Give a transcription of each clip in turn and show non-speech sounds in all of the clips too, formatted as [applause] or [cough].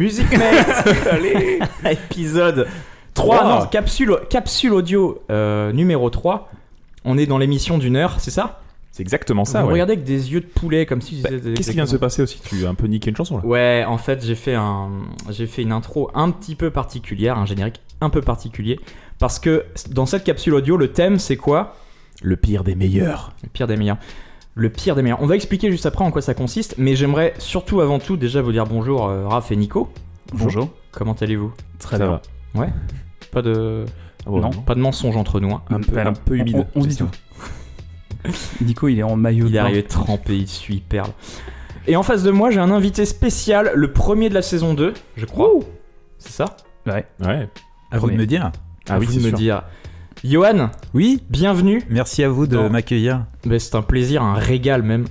Musique [laughs] Mate Allez [laughs] Épisode 3, Trois. non, capsule, capsule audio euh, numéro 3. On est dans l'émission d'une heure, c'est ça? C'est exactement ça, Vous ouais. regardez avec des yeux de poulet comme si Bah, Qu'est-ce qui vient de se passer aussi? Tu as un peu niqué une chanson là Ouais, en fait, j'ai fait un, j'ai fait une intro un petit peu particulière, un générique un peu particulier, parce que dans cette capsule audio, le thème c'est quoi? Le pire des meilleurs. Le pire des meilleurs. Le pire des meilleurs. On va expliquer juste après en quoi ça consiste, mais j'aimerais surtout avant tout déjà vous dire bonjour, euh, Raph et Nico. Bonjour. Comment allez-vous? Très Ça bien. va. Pas de, Ah ouais, Non. pas de mensonges entre nous. hein. Un peu, Bah, un peu humide. On, on se dit tout. Nico, il est en maillot Il de est arrivé trempé, il suit perle. Et en face de moi, j'ai un invité spécial, le premier de la saison 2, je crois. C'est ça? Ouais. Ouais. À vous de me dire. Ah À oui, vous de me sûr. dire. Johan, Oui, bienvenue. merci à vous de m'accueillir. Ben, c'est un plaisir, un régal même.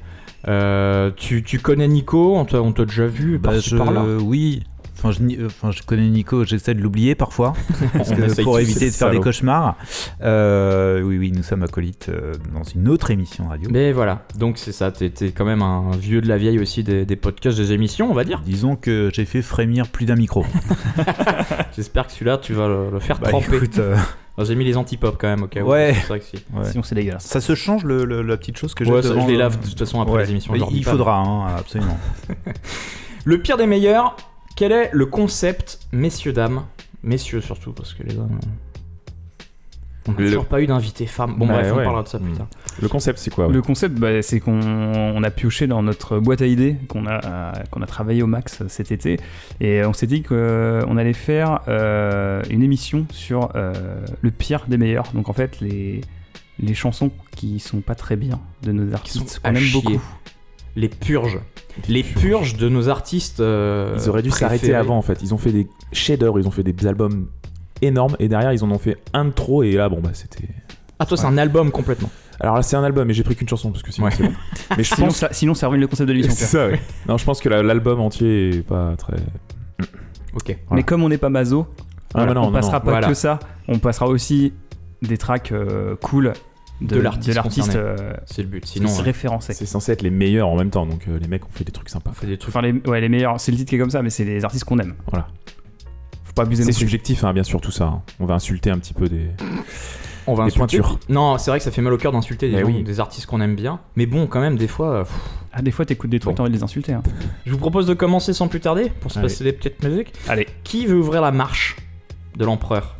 Euh, tu, tu connais Nico, on t'a on t'a déjà vu Bah, je- par-là. Oui. Enfin je, ni- euh, enfin, je connais Nico, j'essaie de l'oublier parfois, [laughs] parce que pour éviter de faire des cauchemars. Euh, oui, oui, nous sommes acolytes euh, dans une autre émission radio. Mais voilà, donc c'est ça, t'es quand même un vieux de la vieille aussi des, des podcasts, des émissions, on va dire. Disons que j'ai fait frémir plus d'un micro. [laughs] J'espère que celui-là, tu vas le, le faire Bah, tremper. écoute, euh, [laughs] J'ai mis les antipop quand même, au cas où. Ouais. C'est vrai que si. ouais. Sinon, c'est dégueulasse. Ça se change le, le- la petite chose que j'ai Ouais, je les lave de toute façon après ouais. les émissions. Il pas. faudra, hein, absolument. Le pire des meilleurs, quel est le concept, messieurs, dames Messieurs surtout, parce que les hommes. On n'a Le- toujours pas eu d'invité femme. Bon, Bah, bref, on parlera de ça plus Mm. tard. Le concept, c'est quoi ouais Le concept, bah, c'est qu'on on a pioché dans notre boîte à idées qu'on a, euh, qu'on a travaillé au max cet été. Et on s'est dit qu'on allait faire euh, une émission sur euh, le pire des meilleurs. Donc en fait, les, les chansons qui sont pas très bien de nos artistes sont qu'on aime chier. beaucoup. Les purges. Les purges de nos artistes. euh, Ils auraient dû s'arrêter avant en fait. Ils ont fait des chefs-d'œuvre, ils ont fait des albums énormes et derrière ils en ont fait un de trop et là bon bah c'était. Ah, toi, c'est un album complètement. Alors là c'est un album mais j'ai pris qu'une chanson parce que sinon Ouais. c'est bon. [laughs] Mais je Sinon, pense. ça, sinon, ça ruine le concept de l'émission. C'est ça, ouais. Non, je pense que la- l'album entier est pas très. Ok. Voilà. Mais comme on n'est pas mazo, Ah, non, on non, passera non. pas Voilà. que ça. On passera aussi des tracks euh, cool de, De l'artiste euh, C'est le but. Sinon, c'est euh, référencé. C'est censé être les meilleurs en même temps donc euh, les mecs ont fait des trucs sympas. on fait des trucs. Enfin, les, ouais, les meilleurs, c'est le titre qui est comme ça, mais c'est les artistes qu'on aime. Voilà. Faut pas abuser C'est subjectif hein, bien sûr tout ça. hein. On va insulter un petit peu des. On va Des insulter. pointures. Non, c'est vrai que ça fait mal au cœur d'insulter des, oui. des artistes qu'on aime bien. Mais bon, quand même, des fois. euh, pff. Ah, des fois, t'écoutes des trucs, Bon. t'as envie de les insulter. hein. Je vous propose de commencer sans plus tarder pour se Allez. passer des petites musiques. Allez. Qui veut ouvrir la marche de l'empereur?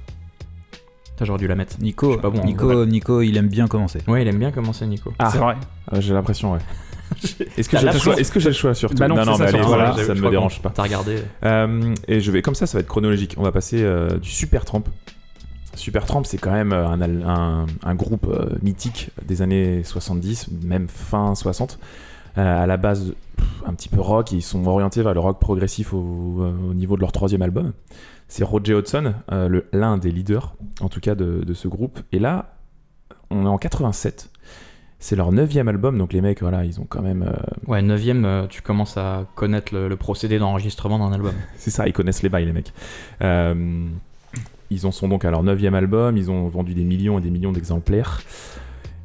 J'aurais dû la mettre. Nico, pas bon en Nico, Nico, il aime bien commencer. Ouais, il aime bien commencer, Nico. Ah. C'est vrai. J'ai l'impression ouais. [laughs] Est-ce que j'ai le choix. Est-ce que j'ai le choix surtout Bah non, c'est ça, mais allez, voilà, ça ne me dérange pas. T'as regardé Euh, et je vais comme ça, ça va être chronologique. On va passer euh, du Supertramp. Supertramp, c'est quand même euh, un, un- un groupe euh, mythique des années 70, même fin 60. Euh, à la base, pff, un petit peu rock. Ils sont orientés vers le rock progressif au, au niveau de leur troisième album. C'est Roger Hodgson, euh, l'un des leaders, en tout cas, de, de ce groupe. Et là, on est en 87. C'est leur neuvième album, donc les mecs, voilà, ils ont quand même. euh, Ouais, 9ème, tu commences à connaître le, le procédé d'enregistrement d'un album. [laughs] C'est ça, ils connaissent les bails, les mecs. Euh, ils en sont donc à leur neuvième album, ils ont vendu des millions et des millions d'exemplaires.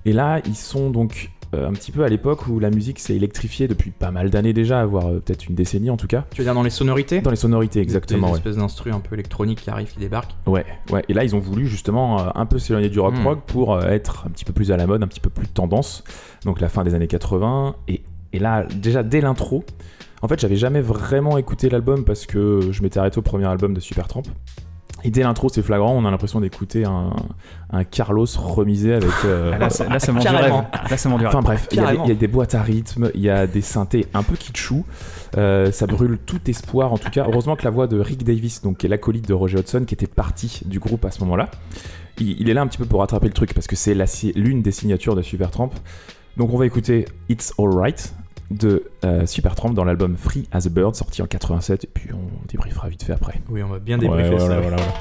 Et là, ils sont donc euh, un petit peu à l'époque où la musique s'est électrifiée depuis pas mal d'années déjà, voire euh, peut-être une décennie en tout cas. Tu veux dire dans les sonorités? Dans les sonorités, exactement, Des ouais. espèces d'instrus un peu électroniques qui arrivent, qui débarquent. Ouais, ouais. Et là, ils ont voulu justement euh, un peu s'éloigner du rock Hmm. rock pour euh, être un petit peu plus à la mode, un petit peu plus tendance. Donc la fin des années 80. Et, et là, déjà dès l'intro, en fait, j'avais jamais vraiment écouté l'album parce que je m'étais arrêté au premier album de Supertramp. Et dès l'intro, c'est flagrant, on a l'impression d'écouter un, un Carlos remisé avec. euh, Ah, là, ça- là, ça du rêve. Là. Enfin bref, il y, a des- Carrément. il y a des boîtes à rythme, il y a des synthés un peu kitschou. Euh, ça brûle tout espoir en tout cas. Heureusement que la voix de Rick Davis, donc qui est l'acolyte de Roger Hodgson, qui était parti du groupe à ce moment-là, il, il est là un petit peu pour rattraper le truc parce que c'est l'une des signatures de Supertramp. Donc on va écouter It's Alright de euh, Supertramp dans l'album Free as a Bird sorti en 87 et puis on débriefera vite fait après. Oui, on va bien débriefer Ouais, ça. voilà, voilà, voilà.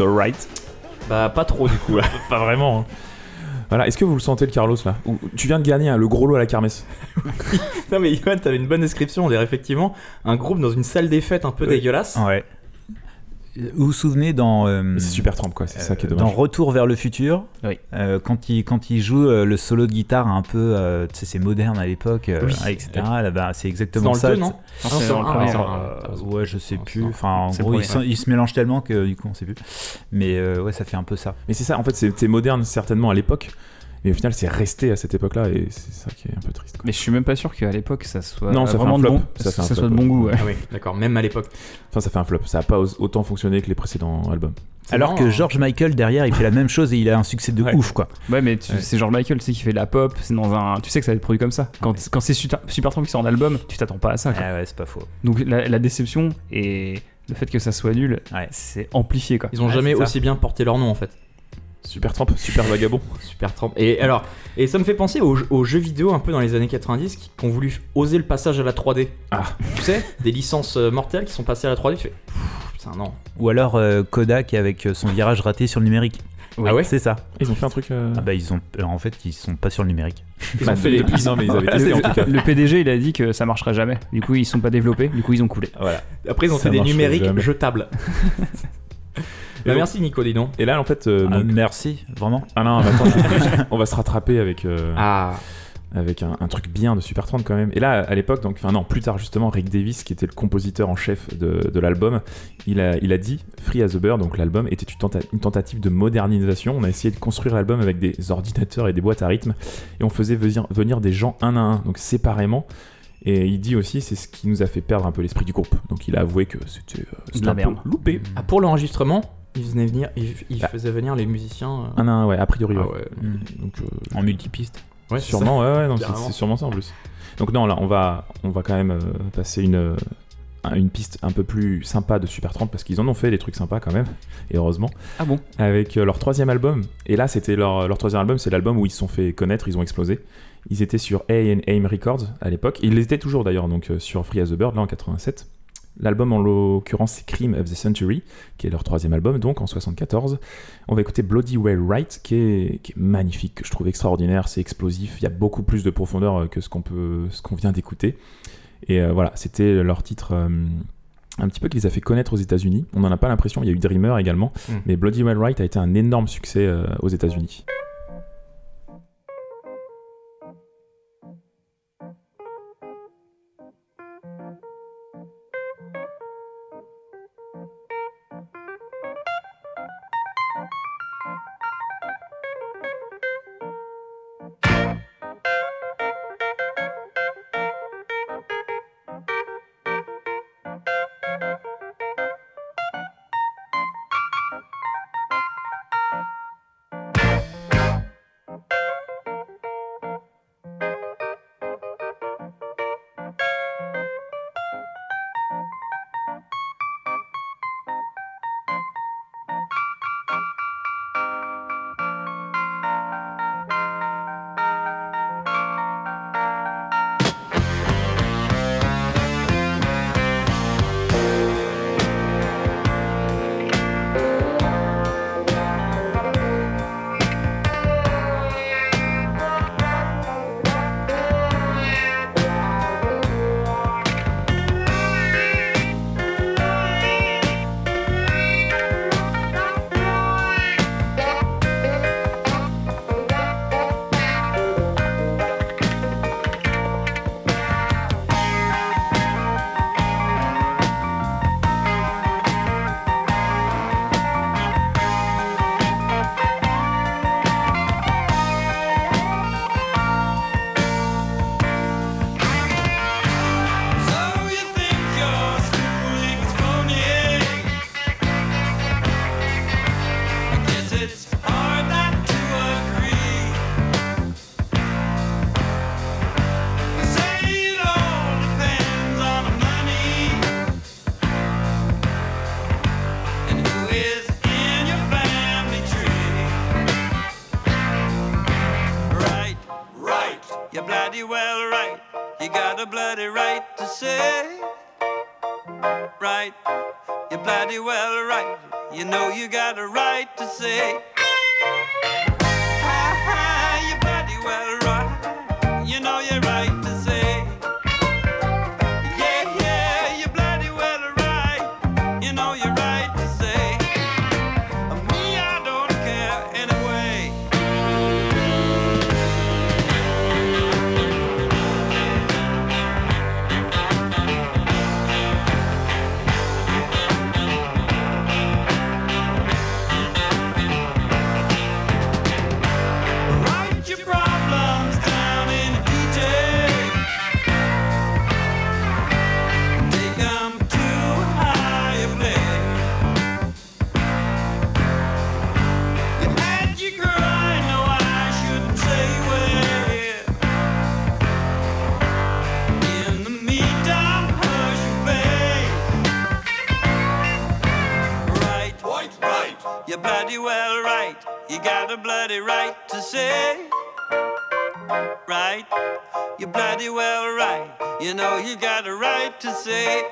It's alright. Bah, pas trop du coup là. [laughs] Pas vraiment. hein. Voilà, est-ce que vous le sentez le Carlos là Ou- Tu viens de gagner hein, le gros lot à la kermesse. [laughs] non, mais Yoann, t'avais une bonne description. On dirait effectivement un groupe dans une salle des fêtes un peu Ouais. dégueulasse. Ouais. Vous vous souvenez dans euh, Mais C'est super trempe quoi, c'est ça qui est dommage. dans Retour vers le futur, Oui. euh, quand il quand il joue euh, le solo de guitare un peu, euh, tu sais, c'est moderne à l'époque, euh, Oui. etc. Là, bah, c'est C'est exactement dans le ça. 2, non c'est c'est dans le ah, ouais, je sais plus. Enfin, en gros, premier, se- mélangent tellement que du coup, on sait plus. Mais euh, ouais, ça fait un peu ça. Mais c'est ça, en fait, c'était moderne certainement à l'époque, mais au final, c'est resté à cette époque-là et c'est ça qui est un peu triste. quoi. Mais je suis même pas sûr qu'à l'époque ça soit Non, ça fait vraiment un flop. bon, Ça ça, fait un soit flop, de bon goût. ouais. Ah oui, d'accord, même à l'époque. Enfin, ça fait un flop. Ça a pas autant fonctionné que les précédents albums. Alors marrant, que hein. George Michael derrière, il fait la même chose et il a un succès de Ouais. ouf, quoi. Ouais, mais Ouais. c'est George Michael, tu sais, qui fait de la pop, c'est dans un. Tu sais que ça va être produit comme ça. Quand, quand c'est Super, Supertramp qui sort en album, tu t'attends pas à ça. quoi. Ah ouais, c'est pas faux. Donc la, la déception et le fait que ça soit nul, Ouais. c'est amplifié quoi. Ils ont Ouais, jamais aussi bien porté leur nom en fait. Super Tramp, super vagabond. Super Tramp. Et alors, et ça me fait penser aux, aux jeux vidéo un peu dans les années 90 qui, qui ont voulu oser le passage à la 3D. Ah. Tu sais, des licences euh, mortelles qui sont passées à la 3D. Tu fais, pff, putain non. Ou alors euh, Kodak avec euh, son virage raté sur le numérique. Ah ouais? C'est ça. Ils ont fait un truc. euh, Ah bah ils ont, alors, en fait, ils sont pas sur le numérique. Ils bah, ont fait les depuis- [laughs] non, mais ils avaient Le, testé en tout cas. le PDG il a dit que ça marcherait jamais. Du coup ils sont pas développés, du coup ils ont coulé. Voilà. Après, ils ont Ça fait des numériques jamais. jetables. [laughs] Bah, donc- merci Nico, dis donc. Et là, en fait, euh, Ah, donc- merci, vraiment. Ah non, attends, [laughs] on va se rattraper avec. euh, Ah, avec un, un truc bien de Super 30 quand même. Et là, à l'époque, donc, enfin non, plus tard justement, Rick Davis, qui était le compositeur en chef de, de l'album, il a, il a dit Free as a Bird, donc l'album était une, tenta- une tentative de modernisation. On a essayé de construire l'album avec des ordinateurs et des boîtes à rythme, et on faisait venir, venir des gens un à un, donc séparément. Et il dit aussi, c'est ce qui nous a fait perdre un peu l'esprit du groupe. Donc il a avoué que c'était euh, un peu loupé. Ah, pour l'enregistrement, il, venait venir, il, il Ah. faisait venir les musiciens. euh, à un, ouais, a priori. ah ouais. ouais. Mm. Donc, euh, En multipiste. Ouais, sûrement, ouais, ouais, non, c'est- sûrement ça en plus. Donc non, là, on va, on va quand même euh, passer une, une piste un peu plus sympa de Super 30 parce qu'ils en ont fait des trucs sympas quand même, et heureusement, Ah bon? Avec euh, leur troisième album. Et là, c'était leur, leur troisième album, c'est l'album où ils se sont fait connaître, ils ont explosé. Ils étaient sur A&M Records à l'époque, ils l'étaient toujours d'ailleurs, donc euh, sur Free as a Bird, là en 87. L'album en l'occurrence c'est Cream of the Century, qui est leur troisième album, donc en 74. On va écouter Bloody Well Right, qui est, qui est magnifique, que je trouve extraordinaire, c'est explosif, il y a beaucoup plus de profondeur euh, que ce qu'on peut, ce qu'on vient d'écouter. Et euh, voilà, c'était leur titre euh, un petit peu qui les a fait connaître aux États-Unis. On n'en a pas l'impression, il y a eu Dreamer également, Mm. mais Bloody Well Right a été un énorme succès euh, aux États-Unis. Bloody well right. You know you got a right to say.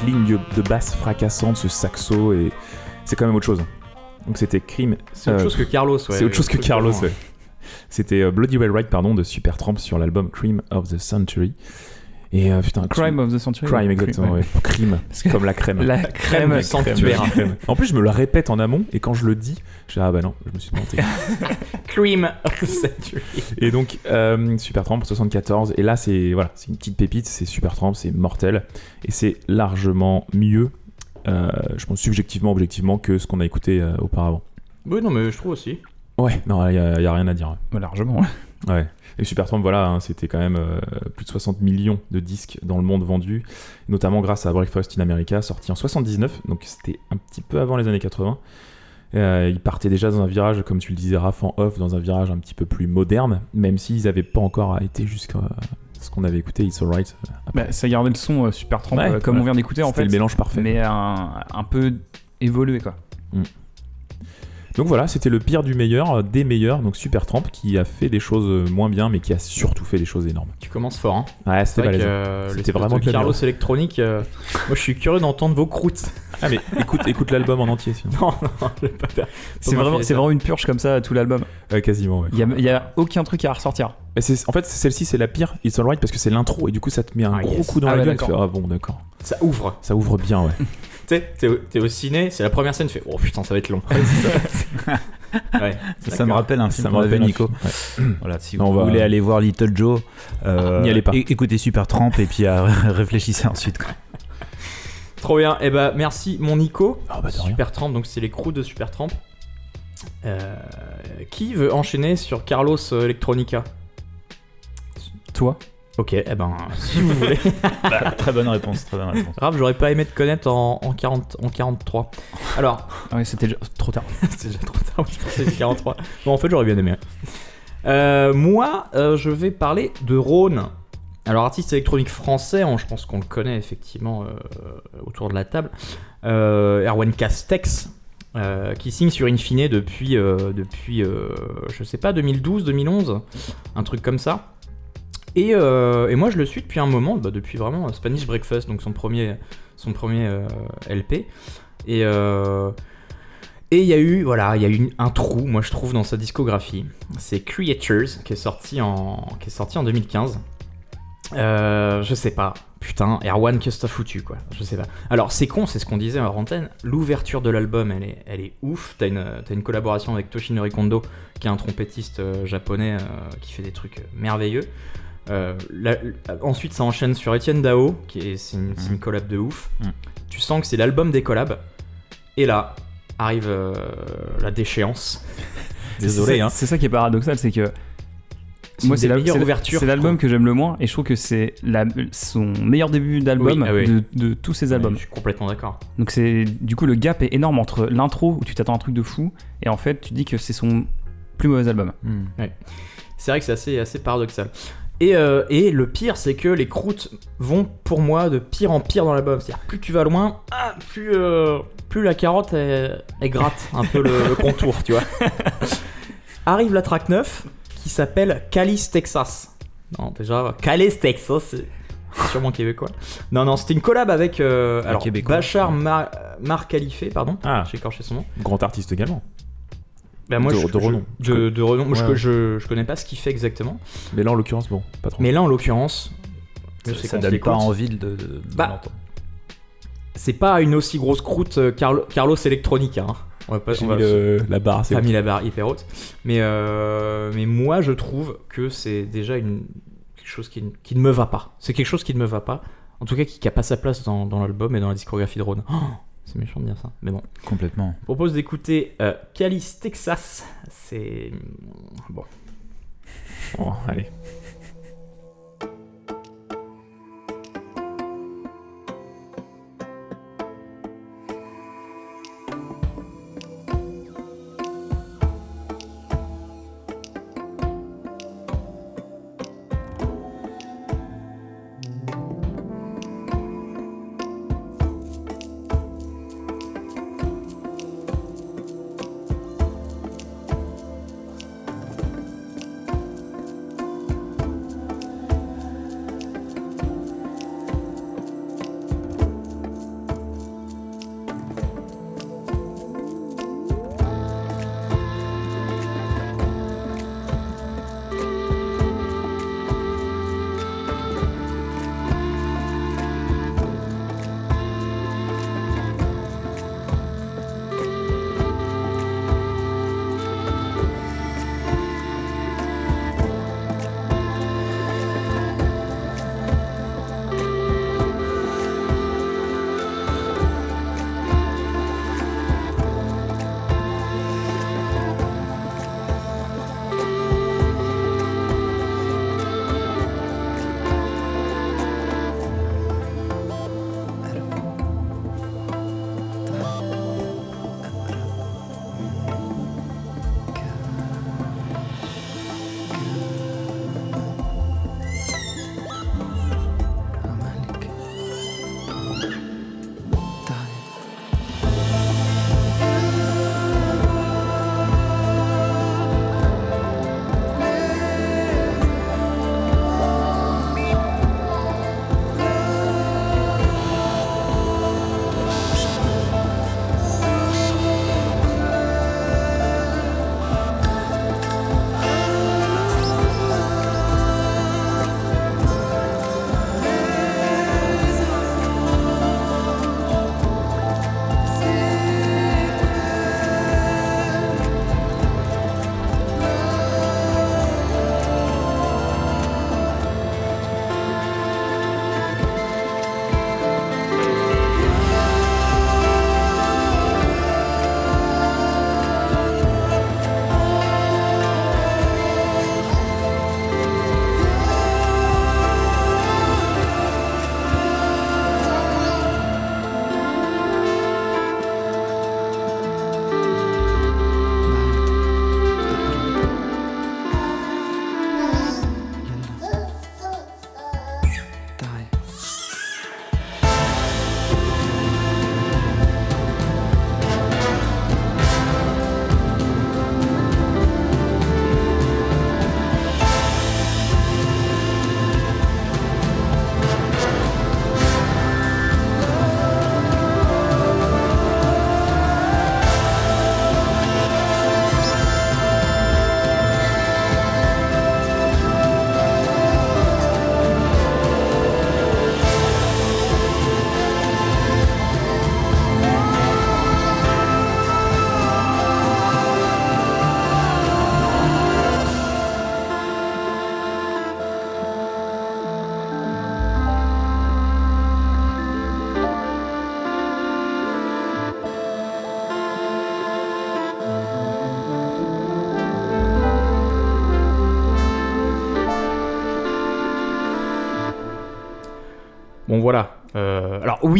Cette ligne de, basse fracassante, ce saxo, et c'est quand même autre chose. Donc c'était Crime. C'est autre euh, chose que Carlos, ouais. c'est autre chose que Carlos, ouais. C'était euh, Bloody Well Right, pardon, de Supertramp sur l'album Cream of the Century. Et euh, putain, Crime of the Century. Crime, exactement, ouais. ouais. Crime, [laughs] Parce que comme la crème. La Crème crème. du sanctuaire. Crème. En plus, je me le répète en amont, et quand je le dis, je dis ah bah non, je me suis planté. [laughs] Cream of the Century. Et donc, euh, Supertramp 74. Et là, c'est voilà, c'est une petite pépite. C'est Supertramp, c'est mortel. Et c'est largement mieux, euh, je pense subjectivement, objectivement, que ce qu'on a écouté euh, auparavant. Oui, non, mais je trouve aussi. Ouais, non, il y, a a rien à dire. Ouais, largement. ouais. Ouais. Et Supertramp, voilà, hein, c'était quand même euh, plus de 60 millions de disques dans le monde vendus, notamment grâce à Breakfast in America, sorti en 79. Donc c'était un petit peu avant les années 80. Euh, ils partaient déjà dans un virage, comme tu le disais, Raph en off, dans un virage un petit peu plus moderne, même s'ils n'avaient pas encore été jusqu'à ce qu'on avait écouté, It's Alright. euh. Bah, ça gardait le son euh, super trempe, Ouais, euh, comme on vient d'écouter en fait. le mélange parfait. Mais un, un peu évolué quoi. Donc voilà, c'était le pire du meilleur, euh, des meilleurs, donc Supertramp, qui a fait des choses euh, moins bien, mais qui a surtout fait des choses énormes. Tu commences fort, hein. Ouais, c'était vrai euh, C'était vraiment de Carlos électronique. euh, moi, je suis curieux d'entendre vos croûtes. Ah mais écoute, écoute l'album en entier, sinon. [laughs] Non, non, je vais pas faire. C'est vraiment, c'est une purge comme ça tout l'album. Ouais, quasiment, ouais. Il y a, aucun truc à ressortir. Mais en fait, celle-ci, c'est la pire, It's Alright, parce que c'est l'intro, et du coup, ça te met un Ah, gros yes. coup dans Ah la ouais, gueule. Tu d'accord. fais, ah bon, d'accord. Ça ouvre. Ça ouvre bien, ouais. [laughs] Sais, t'es au, t'es au ciné, c'est la première scène, tu fais Oh putain, ça va être long. ouais. [laughs] Ça, ça me rappelle un film Ça me qu'on avait Nico. [clears throat] Voilà, si vous on va- voulez aller voir Little Joe, euh, N'y allez pas. é- écoutez Super Tramp et puis euh, [laughs] réfléchissez ensuite. quoi. Trop bien. Et bah, merci, mon Nico. Ah bah rien. Super Tramp, donc c'est les crews de Super Tramp. Euh, qui veut enchaîner sur Carlos euh, Electronica? Toi? Ok, eh ben, si vous voulez. [laughs] très bonne réponse, très bonne réponse. Grave, j'aurais pas aimé te connaître en, en, 40, en 43. Alors, Ah ouais, c'était déjà trop tard. [laughs] c'est déjà trop tard, je pensais que 43. Bon, en fait, j'aurais bien aimé. Euh, moi, euh, je vais parler de Rhône. Alors, artiste électronique français, hein, je pense qu'on le connaît effectivement euh, autour de la table. Erwan Castex, euh, qui signe sur Infine depuis, euh, depuis euh, je sais pas, 2012, 2011, un truc comme ça. Et, euh, et moi, je le suis depuis un moment, bah, depuis vraiment Spanish Breakfast, donc son premier, son premier euh, LP. Et euh, et il y a eu, voilà, il y a eu un trou, moi je trouve, dans sa discographie. C'est Creatures, qui est sorti en, qui est sorti en 2015. Euh, je sais pas. Putain, Erwan, que t'as foutu, quoi Je sais pas. Alors, c'est con, c'est ce qu'on disait en antenne. L'ouverture de l'album, elle est, elle est ouf. T'as une, une collaboration avec Toshinori Kondo, qui est un trompettiste japonais qui fait des trucs merveilleux. Euh, la- la- ensuite, ça enchaîne sur Etienne Dao, qui est, c'est une, c'est une collab de ouf. Mm. Tu sens que c'est l'album des collabs. Et là, arrive euh, la déchéance. [laughs] Désolé, C'est- hein. C'est ça qui est paradoxal, c'est que C'est moi c'est la- c'est- l'album que j'aime le moins et je trouve que c'est la- son meilleur début d'album Oui, ah oui. de, de tous ses albums. Je suis complètement d'accord. Donc c'est du coup le gap est énorme entre l'intro où tu t'attends à un truc de fou et en fait tu dis que c'est son plus mauvais album. Hmm. C'est vrai que c'est assez, assez paradoxal. Et, euh, et le pire, c'est que les croûtes vont pour moi de pire en pire dans l'album. C'est-à-dire, plus tu vas loin, ah, plus, euh, plus la carotte elle, elle gratte un peu le, le contour, tu vois. [laughs] Arrive la track 9 qui s'appelle Calice Texas. Non, déjà, Calice Texas, c'est sûrement québécois. Non, non, c'était une collab avec euh, alors. Bachar Ma- Mar Khalife, pardon. Ah. J'ai écorché son nom. Grand artiste également. Bah, moi, De- je- de je- renom. De, de renom. Je- Ouais. je, je connais pas ce qu'il fait exactement. Mais là, en l'occurrence, bon, pas trop. Mais là, en l'occurrence, je Ça, ça donne pas envie de, de, de Bah, l'entendre. C'est pas une aussi grosse croûte euh, Carlo- Carlos Electronica. Hein. On va pas, on va- mis le- la barre assez pas mis la barre hyper haute. Mais, euh, mais moi, je trouve que c'est déjà une, quelque chose qui, ne- qui ne me va pas. C'est quelque chose qui ne me va pas. En tout cas, qui n'a pas sa place dans, dans l'album et dans la discographie de Ron. Oh, c'est méchant de dire ça. Mais bon. Complètement. Je propose d'écouter euh, Calice Texas. C'est. Bon. Bon, allez.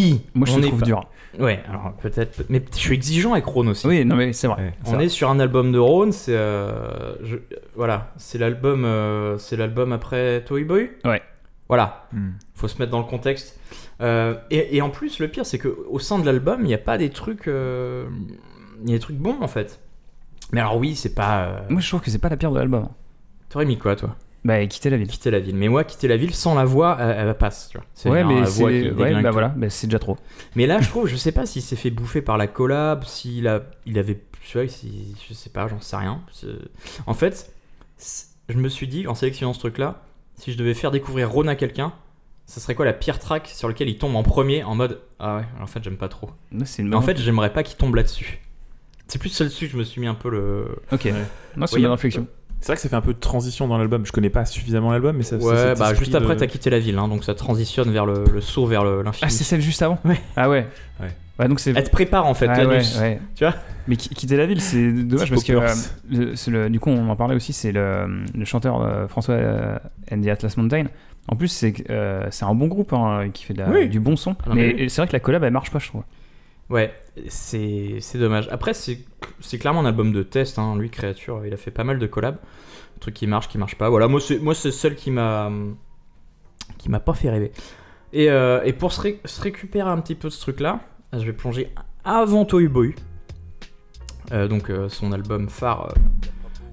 Oui, Moi, je on le trouve pas- dur. Ouais, alors peut-être, mais je suis exigeant avec Ron aussi. Oui, non, mais c'est vrai. Ouais. On vrai. est sur un album de Ron, c'est euh, je- voilà, c'est l'album, euh, c'est l'album après Toy Boy. Ouais. Voilà, Hmm. faut se mettre dans le contexte. Euh, et, et en plus, le pire, c'est que au sein de l'album, il n'y a pas des trucs, il y a des trucs bons en fait. Mais alors oui, c'est pas. Moi, je trouve que c'est pas la pire de l'album. T'aurais mis quoi, toi? Bah, quitter la ville. Quitter la ville. Mais moi, quitter la ville sans la voix, elle, elle passe. Tu vois. C'est Ouais, mais c'est. Ouais, bah tout. voilà, bah, c'est déjà trop. Mais là, je trouve, je sais pas s'il s'est fait bouffer par la collab, s'il a, il avait, tu vois, si, je sais pas, j'en sais rien. En fait, je me suis dit, en sélectionnant ce truc-là, si je devais faire découvrir Ron à quelqu'un, ça serait quoi la pire track sur laquelle il tombe en premier en mode Ah ouais, en fait, j'aime pas trop. Mais en fait, j'aimerais pas qu'il tombe là-dessus. C'est plus celle-dessus que je me suis mis un peu le. Ok. Non, c'est une bonne réflexion. C'est vrai que ça fait un peu de transition dans l'album. Je connais pas suffisamment l'album, mais ça. c'est Ouais, bah juste après, de- t'as quitté la ville, hein, donc ça transitionne vers le, le saut vers le- l'infini. Ah, c'est celle juste avant Ouais. Ah ouais. Ouais. Ouais, donc c'est. Elle te prépare en fait, Ah, ouais, l'anus. ouais. Tu vois Mais qui- quitter la ville, c'est dommage parce que euh, le- c'est le- du coup, on en parlait aussi. C'est le, le chanteur euh, François euh, and the Atlas Mountain. En plus, c'est euh, c'est un bon groupe hein, qui fait de la- Oui. du bon son. Ah non, mais mais c'est vrai que la collab elle marche pas, je trouve. Ouais, c'est c'est dommage. Après, c'est c'est clairement un album de test. Hein. Lui, Créature, il a fait pas mal de collabs. Trucs qui marchent, qui marchent pas. Voilà, moi, c'est moi, c'est celle qui m'a qui m'a pas fait rêver. Et, euh, et pour se, ré- se récupérer un petit peu de ce truc-là, je vais plonger avant Toy Boy. Euh, donc, euh, son album phare euh,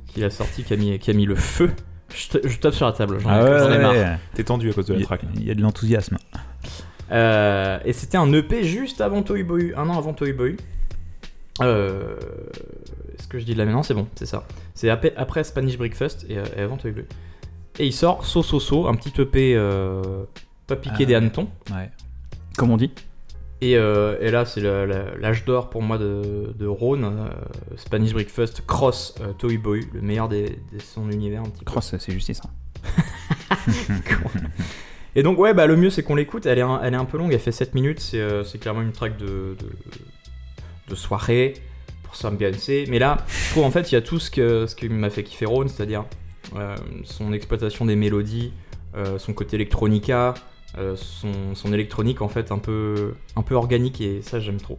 qu'il a sorti, qui a mis, qui a mis le feu. Je, ta- je tape sur la table, j'en ai, Ah ouais, j'en ai marre. ouais. T'es tendu à cause de la track. il y a de l'enthousiasme. Euh, et c'était un EP juste avant Toy Boy, un an avant Toy Boy. Euh, Est-ce que je dis de la maintenant C'est bon, c'est ça. C'est après, après Spanish Breakfast et, euh, et avant Toy Boy. Et il sort So So So, un petit EP euh, pas piqué Ah. des hannetons. Ouais. Comme on dit. Et, et là, c'est l'âge d'or pour moi de, de Rhône. Spanish Breakfast cross Toy Boy, le meilleur des, de son univers un petit. Cross, c'est justice. hein. [laughs] [laughs] Et donc, ouais, bah, le mieux c'est qu'on l'écoute. Elle, est un- elle est un peu longue, elle fait 7 minutes. C'est euh, c'est clairement une track de, de, soirée pour s'ambiancer. Mais là, je trouve en fait, il y a tout ce, que, ce qui m'a fait kiffer Ron, c'est-à-dire euh, son exploitation des mélodies, euh, son côté electronica, son, son électronique en fait un peu, un peu organique. Et ça, j'aime trop.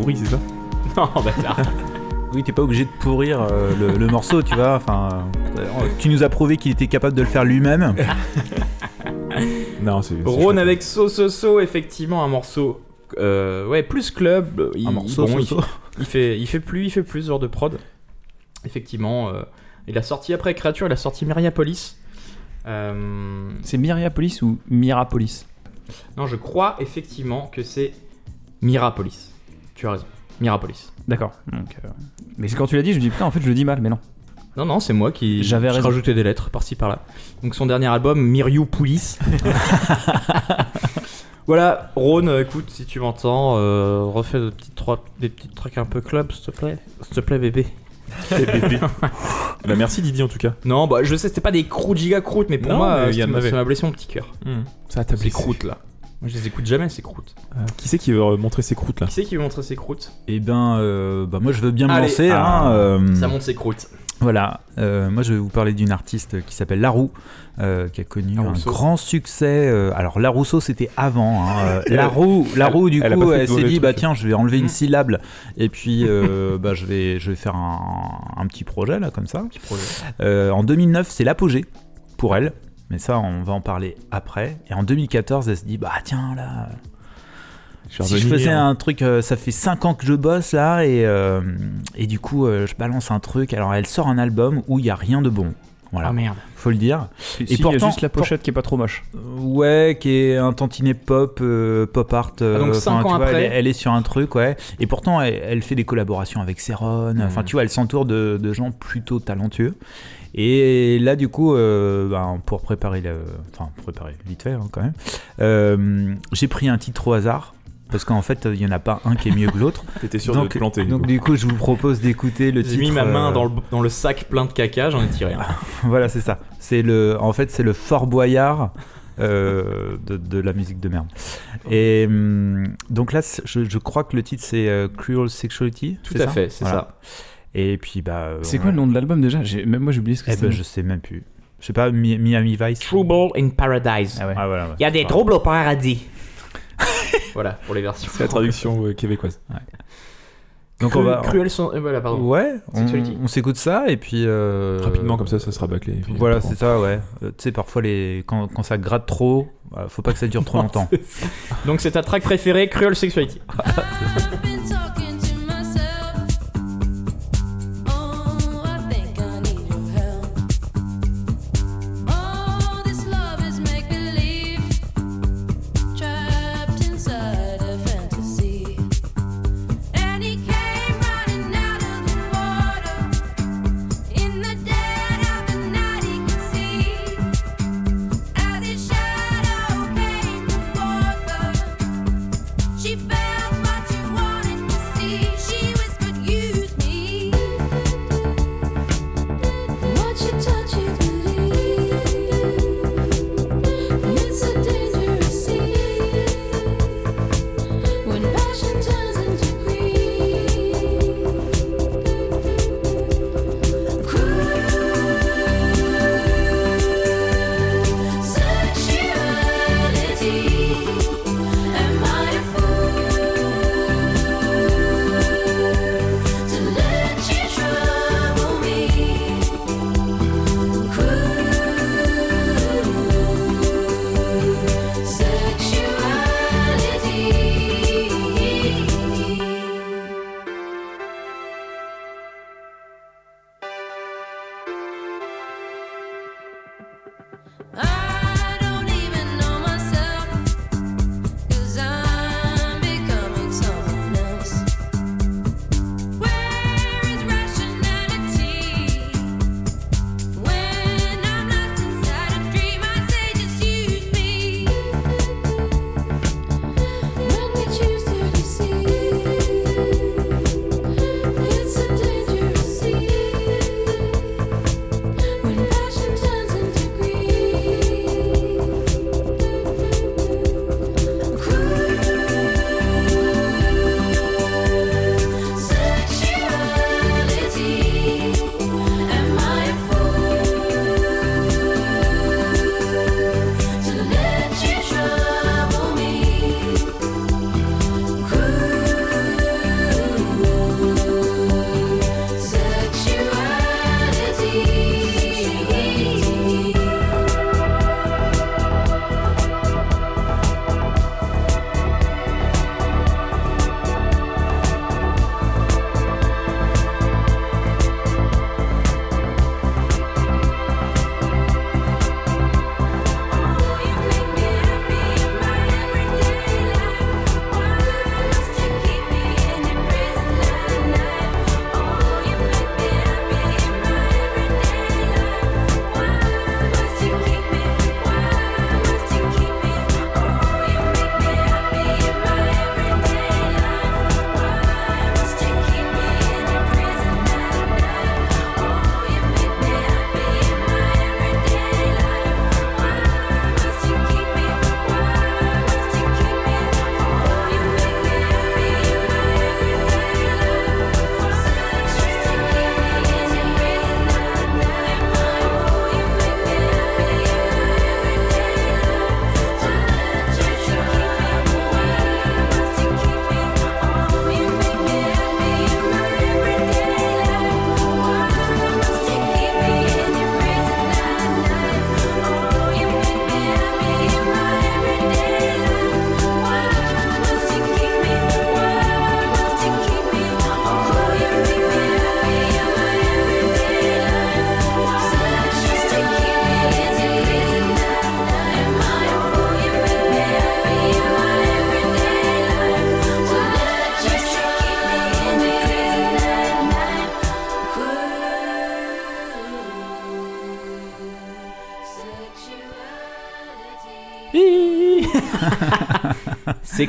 Pourrie, c'est ça [laughs] Non, bâtard. Oui, t'es pas obligé de pourrir euh, le, le morceau, tu vois. Enfin, euh, tu nous as prouvé qu'il était capable de le faire lui-même. [laughs] Non, c'est. avec So So So, effectivement, un morceau. euh, ouais, plus club. Il, Un morceau, bon, so, il, so. il fait, il fait plus, il fait plus ce genre de prod. Effectivement, euh, il a sorti après Créature, il a sorti Myriapolis. Euh, C'est Myriapolis ou Mirapolis? Non, je crois effectivement que c'est Mirapolis. Tu as raison, Mirapolis. D'accord. Donc, euh, Mais c'est quand tu l'as dit, je me dis putain, en fait, je le dis mal, mais non. Non, non, c'est moi qui. J'avais raison. rajoutais des lettres par-ci par-là. Donc son dernier album, Myriopoulis. [laughs] voilà, Ron, euh, écoute, si tu m'entends, euh, refais des petits, trois, des petits trucs un peu club, s'il te plaît. S'il te plaît, bébé. [laughs] Bah, merci Didier en tout cas. Non, bah je sais, c'était pas des croûtes giga croûtes, mais pour Non, moi, mais euh, il y ça en m'a- avait. ça m'a blessé mon petit cœur. Ça t'a Ces croûtes là. Moi je les écoute jamais, ces croûtes. Qui c'est qui veut euh, montrer ses croûtes là Qui c'est qui veut montrer ses croûtes? Eh ben, euh, bah, moi, je veux bien me Allez. lancer. Ah. hein, euh, Ça monte ses croûtes. Voilà, euh, moi je vais vous parler d'une artiste qui s'appelle Laroux, euh, qui a connu un grand succès. euh, alors Larousseau c'était avant, hein, [laughs] euh, Laroux, Laroux du elle a coup elle s'est mauvais dit bah tiens je vais enlever une Mm. syllabe et puis euh, [laughs] bah, je vais je vais faire un, un petit projet là comme ça. Petit projet. Euh, en 2009 c'est l'apogée pour elle, mais ça on va en parler après. Et en 2014 elle se dit bah tiens là vais si je faisais un truc, euh, ça fait 5 ans que je bosse là, et, euh, et du coup, euh, je balance un truc. Alors, elle sort un album où il n'y a rien de bon. Voilà, Ah merde. faut le dire. Et Et il y a pourtant- juste la pochette qui est pas trop moche. Ouais, qui est un tantinet pop, euh, pop art. euh, Ah, donc cinq enfin, tu ans vois, après. elle, est- elle est sur un truc, ouais. Et pourtant, elle, elle fait des collaborations avec Céron. Hmm. Enfin, tu vois, elle s'entoure de, de gens plutôt talentueux. Et là, du coup, euh, ben, pour préparer, le, enfin, préparer vite fait hein, quand même, euh, j'ai pris un titre au hasard. Parce qu'en fait, il n'y en a pas un qui est mieux que l'autre. [laughs] T'étais sûr Donc- de te planter. Donc du coup, je vous propose d'écouter le J'ai titre. mis ma main euh, dans, le, dans le sac plein de caca, j'en ai tiré un. [laughs] Voilà, c'est ça. C'est le, en fait, c'est le Fort Boyard euh, de, de la musique de merde. Et hum, donc là, je, je crois que le titre c'est euh, Cruel Sexuality. Tout à ça fait, c'est Voilà. ça. Et puis bah. C'est on- quoi le nom de l'album déjà? Même moi j'ai oublié ce que Eh c'était. ben, je sais même plus. Je sais pas, Mi- Miami Vice. Trouble in Paradise. Ah ouais. Ah voilà. ouais. Il y a des troubles au paradis. [laughs] voilà, pour les versions. C'est la traduction euh, québécoise. Donc on va. Cruel son... euh, voilà, pardon. Ouais, on, on s'écoute ça et puis. euh, Rapidement comme ça, ça sera bâclé. Voilà, c'est ça, ouais. Euh, tu sais, parfois, les... quand, quand ça gratte trop, bah, faut pas que ça dure trop [laughs] longtemps. Donc c'est ta track préférée, Cruel Sexuality. [laughs]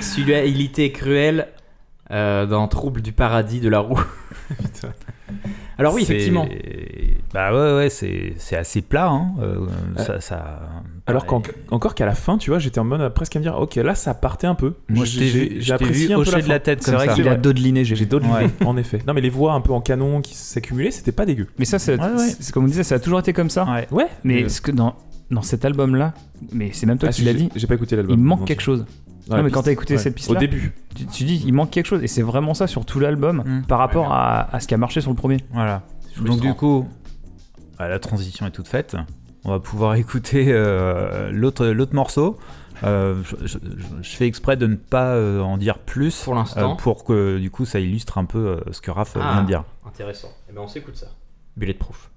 Sexualité cruelle euh, dans Trouble du paradis de la roue. [laughs] Alors oui, effectivement. Bah ouais, ouais, c'est c'est assez plat. Hein. euh, ça, ça- Alors qu'en- encore qu'à la fin, tu vois, j'étais en mode euh, presque à me dire, ok, là ça partait un peu. Moi, je t'ai J'ai- vu, je t'ai apprécié vu un peu hocher la de la tête C'est vrai ça. qu'il a dodeliné, j'ai J'ai d'autres Ouais. en effet. Non, mais les voix un peu en canon qui s'accumulaient, c'était pas dégueu. Mais ça, c'est Ouais, ouais. c'est comme on disait, ça a toujours été comme ça. Ouais. Ouais. Mais Euh, ce que dans, dans cet album-là, mais c'est même toi ah, qui si, l'as j'ai- dit, J'ai pas écouté l'album. il manque quelque chose. Non, mais piste. quand t'as écouté Ouais. cette piste-là, Au début. tu, tu dis il manque quelque chose. Et c'est vraiment ça sur tout l'album Mm. par rapport à, à ce qui a marché sur le premier. Voilà. frustrant. Donc du coup, bah, la transition est toute faite. On va pouvoir [laughs] écouter euh, l'autre l'autre morceau. Euh, je, je- je- je fais exprès de ne pas euh, en dire plus Pour l'instant. euh, pour que du coup ça illustre un peu euh, ce que Raph euh, Ah. vient de dire. Intéressant. Eh ben on s'écoute ça. Bulletproof.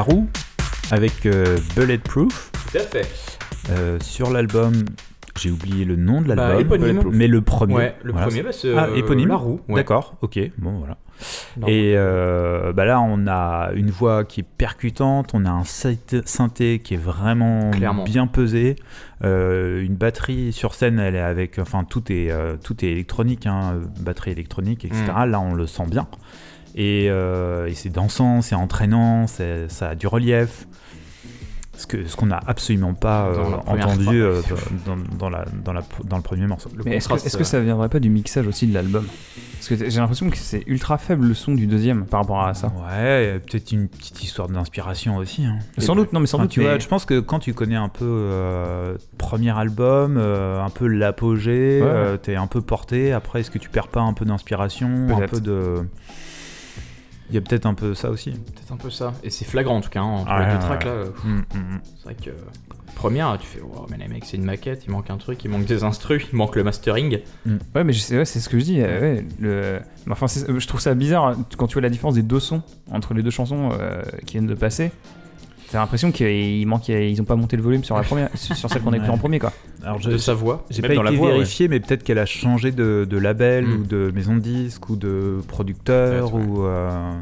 Roue avec euh, Bulletproof Tout à fait. euh, sur l'album. J'ai oublié le nom de l'album, Bah. Bulletproof. mais le premier. Ouais, le Voilà. premier, bah, c'est Ah, éponyme La Roue. ouais. D'accord, ok, bon voilà. Non. Et euh, bah là, on a une voix qui est percutante, on a un synthé synthé qui est vraiment Clairement. bien pesé, euh, une batterie sur scène, elle est avec, enfin tout est euh, tout est électronique, hein, batterie électronique, etc. Mm. Là, on le sent bien. Et, euh, et c'est dansant, c'est entraînant, ça a du relief. Ce que ce qu'on n'a absolument pas euh, entendu euh, dans, dans la, dans, la, dans le premier morceau. Le Mais est-ce que, contraste, est-ce que euh, ça viendrait pas du mixage aussi de l'album? Parce que j'ai l'impression que c'est ultra faible le son du deuxième par rapport à ça. Ouais, euh, peut-être une petite histoire d'inspiration aussi. hein. Sans doute, non mais sans Enfin, doute. tu mais- vois, je pense que quand tu connais un peu euh, premier album, euh, un peu l'apogée, Ouais. euh, t'es un peu porté. Après, est-ce que tu perds pas un peu d'inspiration, un peu de Il y a peut-être un peu ça aussi. Peut-être un peu ça. Et c'est flagrant en tout cas, hein, entre Ouais, les deux ouais, tracks ouais. là. euh, Mm, mm, mm. C'est vrai que. euh, Première, tu fais, oh, mais les mecs, c'est une maquette, il manque un truc, il manque des instrus, il manque le mastering. Ouais, mais je sais- ouais, c'est ce que je dis. euh, ouais, le... mais Enfin, c'est- je trouve ça bizarre quand tu vois la différence des deux sons entre les deux chansons euh, qui viennent de passer. T'as l'impression qu'ils manquent, ils ont pas monté le volume sur la première, [laughs] sur celle qu'on a Ouais. en premier, quoi. Alors, je, de sa voix. j'ai pas été voix, ouais. vérifié, mais peut-être qu'elle a changé de, de label Mm. ou de maison de disque ou de producteur ou. euh,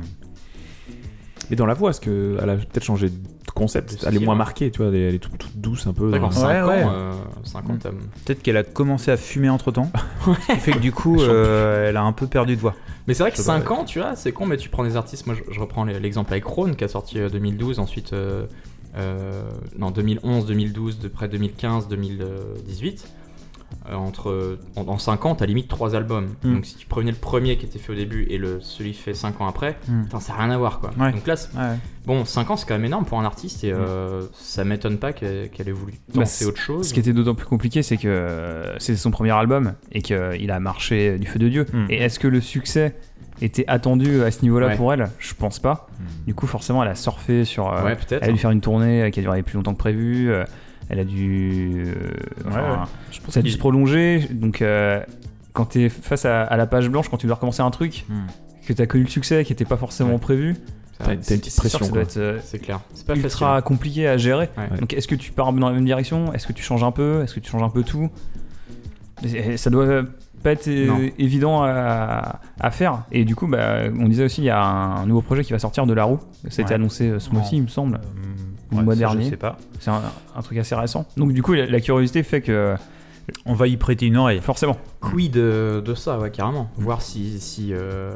Et dans la voix, est-ce qu'elle a peut-être changé de concept De Elle est moins marquée, tu vois, elle est, toute, toute douce un peu. C'est vrai dans- qu'en 5 Ouais, ouais. ans, euh, 5 ans, Mm. t'as- Peut-être qu'elle a commencé à fumer entre temps. [laughs] ce qui fait que du coup, euh, elle a un peu perdu de voix. Mais c'est vrai que Je sais pas, 5 ans, tu vois, c'est con, mais tu prends des artistes. Moi, je, je reprends l'exemple avec Rhône qui a sorti euh, 2012, ensuite. euh, euh, non, 2011, 2012, de près 2015, 2018. Euh, entre, en, en 5 ans, t'as limite 3 albums. Mm. Donc si tu prenais le premier qui était fait au début et le, celui fait 5 ans après, Mm. putain, ça n'a rien à voir quoi. Ouais. Donc là, c'est- Ouais. bon, 5 ans c'est quand même énorme pour un artiste et euh, ça m'étonne pas qu'elle ait voulu Bah, tenter c'est- autre chose. Ce qui était d'autant plus compliqué, c'est que euh, c'était son premier album et qu'il a marché du feu de Dieu. Mm. Et est-ce que le succès était attendu à ce niveau-là Ouais. pour elle? Je pense pas. Du coup, forcément, elle a surfé sur. euh, elle a dû faire une tournée euh, qui a duré plus longtemps que prévu. euh, elle a dû. euh, enfin, Ouais, ouais. Je pense Ça a dû se prolonger. Donc, euh, quand t'es face à, à la page blanche, quand tu dois recommencer un truc, Mm. que t'as connu le succès qui était pas forcément Ouais. prévu, T'as une- petite pression. ça doit quoi. être euh, C'est clair. C'est pas ultra facile. compliqué à gérer. Ouais. Donc est-ce que tu pars dans la même direction? Est-ce que tu changes un peu? Est-ce que tu changes un peu tout? Et Ça doit pas être Non. évident à, à faire. Et du coup, bah, on disait aussi, il y a un nouveau projet qui va sortir de la roue. Ça a été annoncé ce mois-ci, il me semble. Euh, Le mois dernier. Je sais pas. C'est un, un truc assez récent. Donc du coup, la, la curiosité fait que On va y prêter une oreille. forcément. Quid de, de ça, ouais, carrément. Voir si, si euh,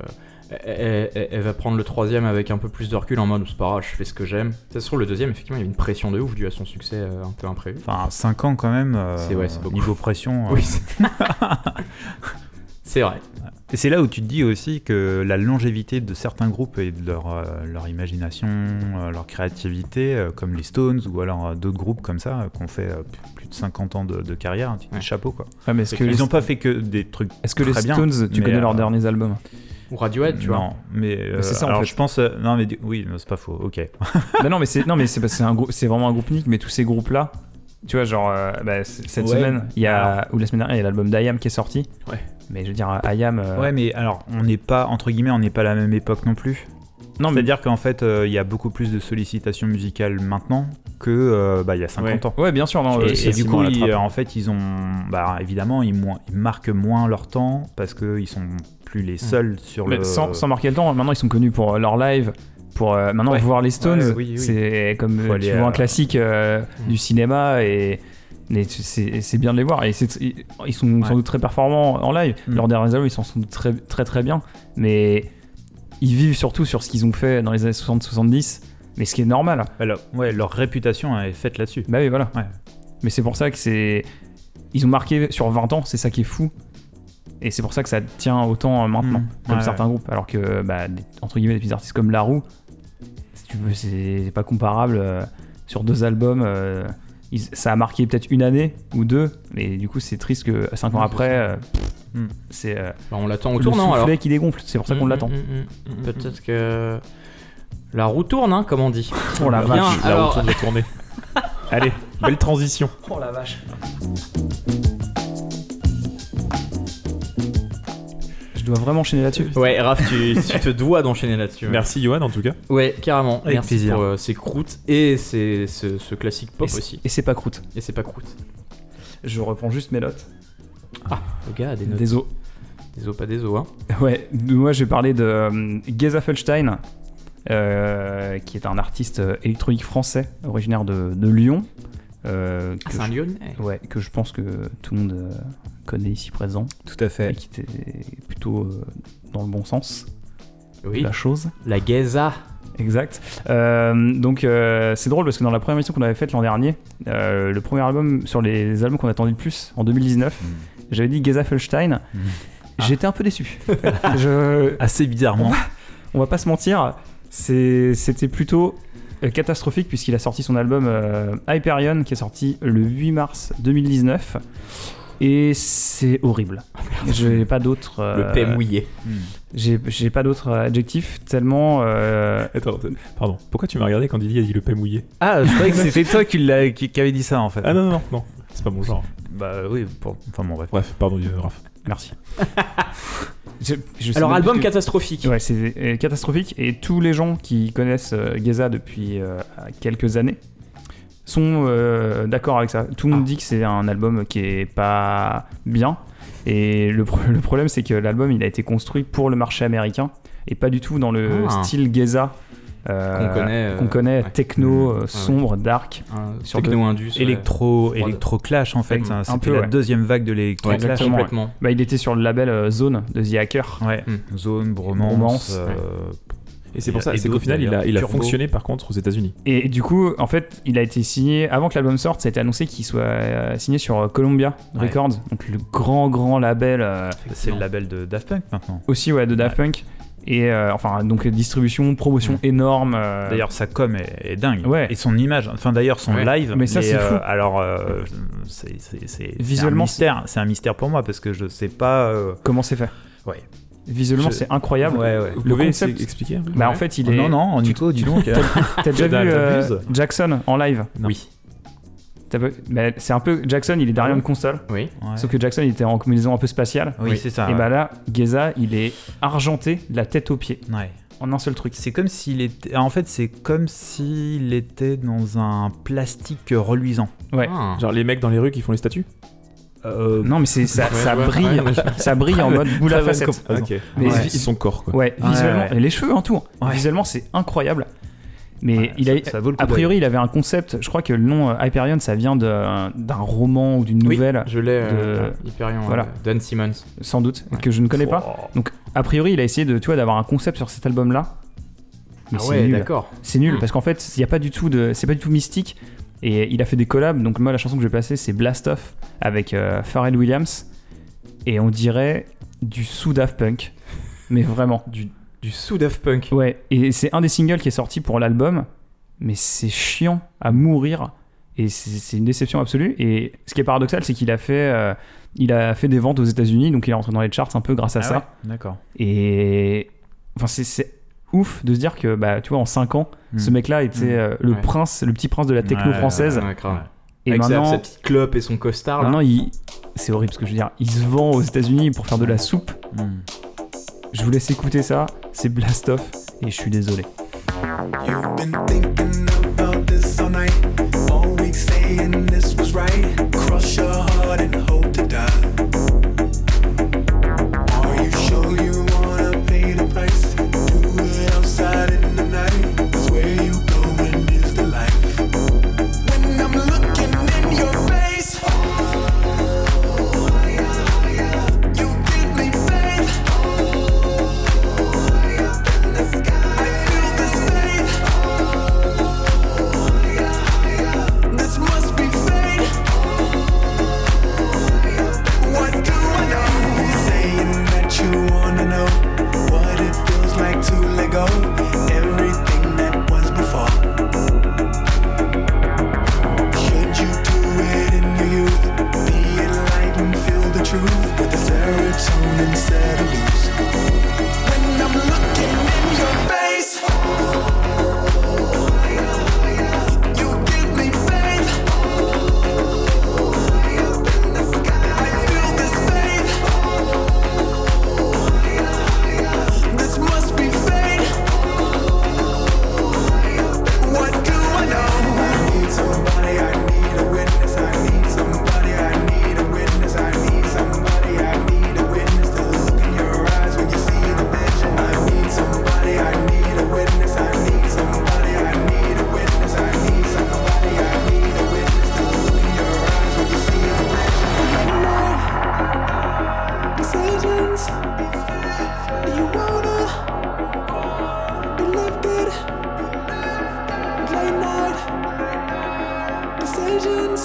elle, elle- elle va prendre le troisième avec un peu plus de recul en mode c'est pas grave, je fais ce que j'aime. Ça se trouve, le deuxième, effectivement, il y avait une pression de ouf dû à son succès euh, un peu imprévu. Enfin, 5 ans quand même. euh, C'est- ouais, c'est beaucoup. Niveau pression. euh, Oui, c'est- [laughs] c'est vrai. Et c'est là où tu te dis aussi que la longévité de certains groupes et de leur, euh, leur imagination, euh, leur créativité, euh, comme les Stones ou alors euh, d'autres groupes comme ça, euh, qui ont fait euh, plus de 50 ans de, de carrière, dis Ouais. chapeau quoi. Ouais, mais est-ce que, Ils n'ont pas fait que des trucs. est-ce que les bien, Stones, tu mais, connais leurs derniers albums? Ou Radiohead, tu vois. non, mais euh, c'est ça, en alors fait. je pense. euh, non, mais oui, c'est pas faux. Ok. [laughs] non, mais c'est non, mais c'est parce que c'est un vraiment un groupe unique. Mais tous ces groupes-là, tu vois, genre euh, bah, cette Ouais. semaine, il y a ou la semaine dernière, il y a l'album d'Ayam qui est sorti. Ouais. Mais je veux dire, Ayam. euh, Ouais, mais alors on n'est pas entre guillemets, on n'est pas à la même époque non plus. non, mais C'est-à-dire qu'en fait, euh, il y a beaucoup plus de sollicitations musicales maintenant que euh, bah, il y a 50 Ouais. ans. ouais, bien sûr, non. Et, du coup, ils- en fait, ils ont, bah, évidemment, ils, moins- ils marquent moins leur temps parce qu'ils sont plus les seuls sur mais le. sans, sans marquer le temps, maintenant ils sont connus pour leur live. Pour euh, maintenant Ouais. voir les Stones, Ouais, oui, oui. c'est comme tu vois un classique euh, Mm. du cinéma et c'est c'est bien de les voir et ils sont sans doute très performants en live. Mm. Leurs derniers albums ils sont sans doute très très très bien, mais ils vivent surtout sur ce qu'ils ont fait dans les années 60-70, mais ce qui est normal. Alors, ouais, leur réputation est faite là-dessus. Bah oui, voilà. Ouais. Mais c'est pour ça que c'est. Ils ont marqué sur 20 ans, c'est ça qui est fou. Et c'est pour ça que ça tient autant euh, maintenant, Mm. comme Ouais, certains groupes. Alors que, bah, des- entre guillemets, des petits artistes comme La Roue, si tu veux, c'est c'est pas comparable. euh, sur deux albums, euh, ils- ça a marqué peut-être une année ou deux, mais du coup, c'est triste que 5 ans après, c'est euh, c'est euh, Bah, on l'attend au le tournant alors. soufflet qui dégonfle. C'est pour ça qu'on Mm, l'attend. mm, mm. Peut-être que la roue tourne, hein, comme on dit. [laughs] Oh la Bien, vache. La alors- de tourner. [laughs] Allez, belle transition. Oh la vache. Dois vraiment enchaîner là-dessus. Ouais, Raph, tu, tu te dois d'enchaîner là-dessus. ouais. [laughs] Merci Johan en tout cas. Ouais, carrément. Avec Merci plaisir. pour euh, ces croûtes et ces- ce, ce classique pop Et c'est- aussi. Et c'est pas croûte. Et c'est pas croûte. Je reprends juste mes notes. Le gars a des notes. Des os. Des os, pas des os, hein. [laughs] Ouais, de- moi je vais parler de euh, Geza Felstein, euh, qui est un artiste euh, électronique français, originaire de, de Lyon. euh, Ah, que c'est un je- lyonnais. Ouais, que je pense que tout le monde euh, connaît ici présent, Tout à et fait. qui était plutôt euh, dans le bon sens Oui. de la chose. La Geza. Exact. Euh, donc euh, c'est drôle parce que dans la première émission qu'on avait faite l'an dernier, euh, le premier album sur les albums qu'on attendait le plus en 2019, Mm. j'avais dit Geza Felstein. Mm. J'étais un peu déçu. [laughs] Je, Assez bizarrement. on va pas se mentir, c'est- c'était plutôt catastrophique puisqu'il a sorti son album euh, Hyperion qui est sorti le 8 mars 2019 et c'est horrible. [laughs] J'ai pas d'autres. Le euh, paix mouillé. Hmm. J'ai j'ai pas d'autres adjectifs tellement. euh, Attends, attends, pardon. Pourquoi tu m'as regardé quand Didier a dit le paix mouillé? Ah, je croyais que c'était toi qui, l'a- qui, qui avait dit ça en fait. Ah non, non, non, non. C'est pas mon genre. Bah oui, pour... enfin bon, bref. Bref, pardon, Dieu, Raph. Merci. [laughs] Je- je sais Alors, album que- catastrophique. Ouais, c'est euh, catastrophique et tous les gens qui connaissent euh, Geza depuis euh, quelques années sont euh, d'accord avec ça. Tout le monde Ah. dit que c'est un album qui est pas bien et le, pro- le problème c'est que l'album il a été construit pour le marché américain et pas du tout dans le Ah. style Geza euh, Qu'on connaît, euh, qu'on connaît, ouais. techno, Mmh. euh, Ouais, sombre, dark. Un Sur techno-indus. ouais. Électro, Ouais. électro clash en fait. Un C'était peu, la ouais. deuxième vague de l'électro Ouais, clash. complètement. Bah, il était sur le label euh, Zone de The Hacker. Ouais. Hmm. Zone, bromance. Et c'est pour ça, Et c'est qu'au final, il a, il a fonctionné par contre aux États-Unis. Et du coup, en fait, il a été signé avant que l'album sorte. Ça a été annoncé qu'il soit euh, signé sur euh, Columbia Ouais. Records, donc le grand grand label euh, C'est le label de Daft Punk maintenant. aussi ouais de Daft Punk. Et euh, enfin donc distribution, promotion énorme. euh, D'ailleurs, sa com est, est dingue. Ouais. Et son image, enfin d'ailleurs son Ouais. live. Mais ça, c'est euh, fou. alors, euh, c'est c'est- c'est- Visuellement, un mystère. C'est un mystère pour moi parce que je sais pas. euh, comment c'est fait? Ouais. Visuellement, Je- c'est incroyable. Ouais, ouais. Vous Le pouvez concept- ex- expliquer un peu Bah en fait, il Oh, est. non, non, Nico, dis donc. T'as déjà vu euh, Jackson en live? Oui. T'as pas- bah, C'est un peu Jackson. Il est derrière une console. Oui. Ouais. Sauf que Jackson il était en combinaison un peu spatiale. Oui, Oui. c'est ça. Et ouais. bah là, Geza, il est argenté de la tête aux pieds Ouais. en un seul truc. C'est comme s'il était. En fait, c'est comme s'il était dans un plastique reluisant. Ouais. Ah. Genre les mecs dans les rues qui font les statues? Euh, Non, mais c'est ça, Ouais, ça ouais, brille, ouais, ça brille en mode boule à facettes. comparaison. Ok. Mais Son corps quoi. Ouais, visuellement, et les cheveux en tout. Ouais. Visuellement, c'est incroyable. Mais il ça- a, ça vaut le coup a priori, il avait un concept. Je crois que le nom euh, Hyperion, ça vient de- d'un roman ou d'une Oui, nouvelle, je l'ai. euh, Hyperion. Voilà. Dan Simmons. sans doute, que je ne connais pas. Donc, a priori, il a essayé de, tu vois, d'avoir un concept sur cet album-là. Mais Ah c'est ouais, d'accord. C'est nul Hmm. parce qu'en fait, il y a pas du tout de, c'est pas du tout mystique. Et il a fait des collabs. Donc moi, la chanson que je vais passer, c'est Blast Off avec euh, Pharrell Williams. Et on dirait du sous Daft Punk, [laughs] mais vraiment. Du, du sous Daft Punk. Ouais. Et c'est un des singles qui est sorti pour l'album, mais c'est chiant à mourir. Et c'est une déception absolue. Et ce qui est paradoxal, c'est qu'il a fait, euh, il a fait des ventes aux États-Unis, donc il est rentré dans les charts un peu grâce à Ah ça. ouais D'accord. Et enfin, c'est ouf de se dire que, bah, tu vois, en 5 ans, ce mec-là était Hmm. euh, le Ouais. prince, le petit prince de la techno Ouais, française. Et Avec sa- maintenant, sa, petite clope et son costard. là. maintenant il... c'est horrible ce que je veux dire. Il se vend aux États-Unis pour faire de la soupe. Hmm. Je vous laisse écouter ça. C'est Blast Off. Et je suis désolé. You've been thinking about this all night, all week saying this was right. decisions. Do you wanna be lifted? Late night decisions.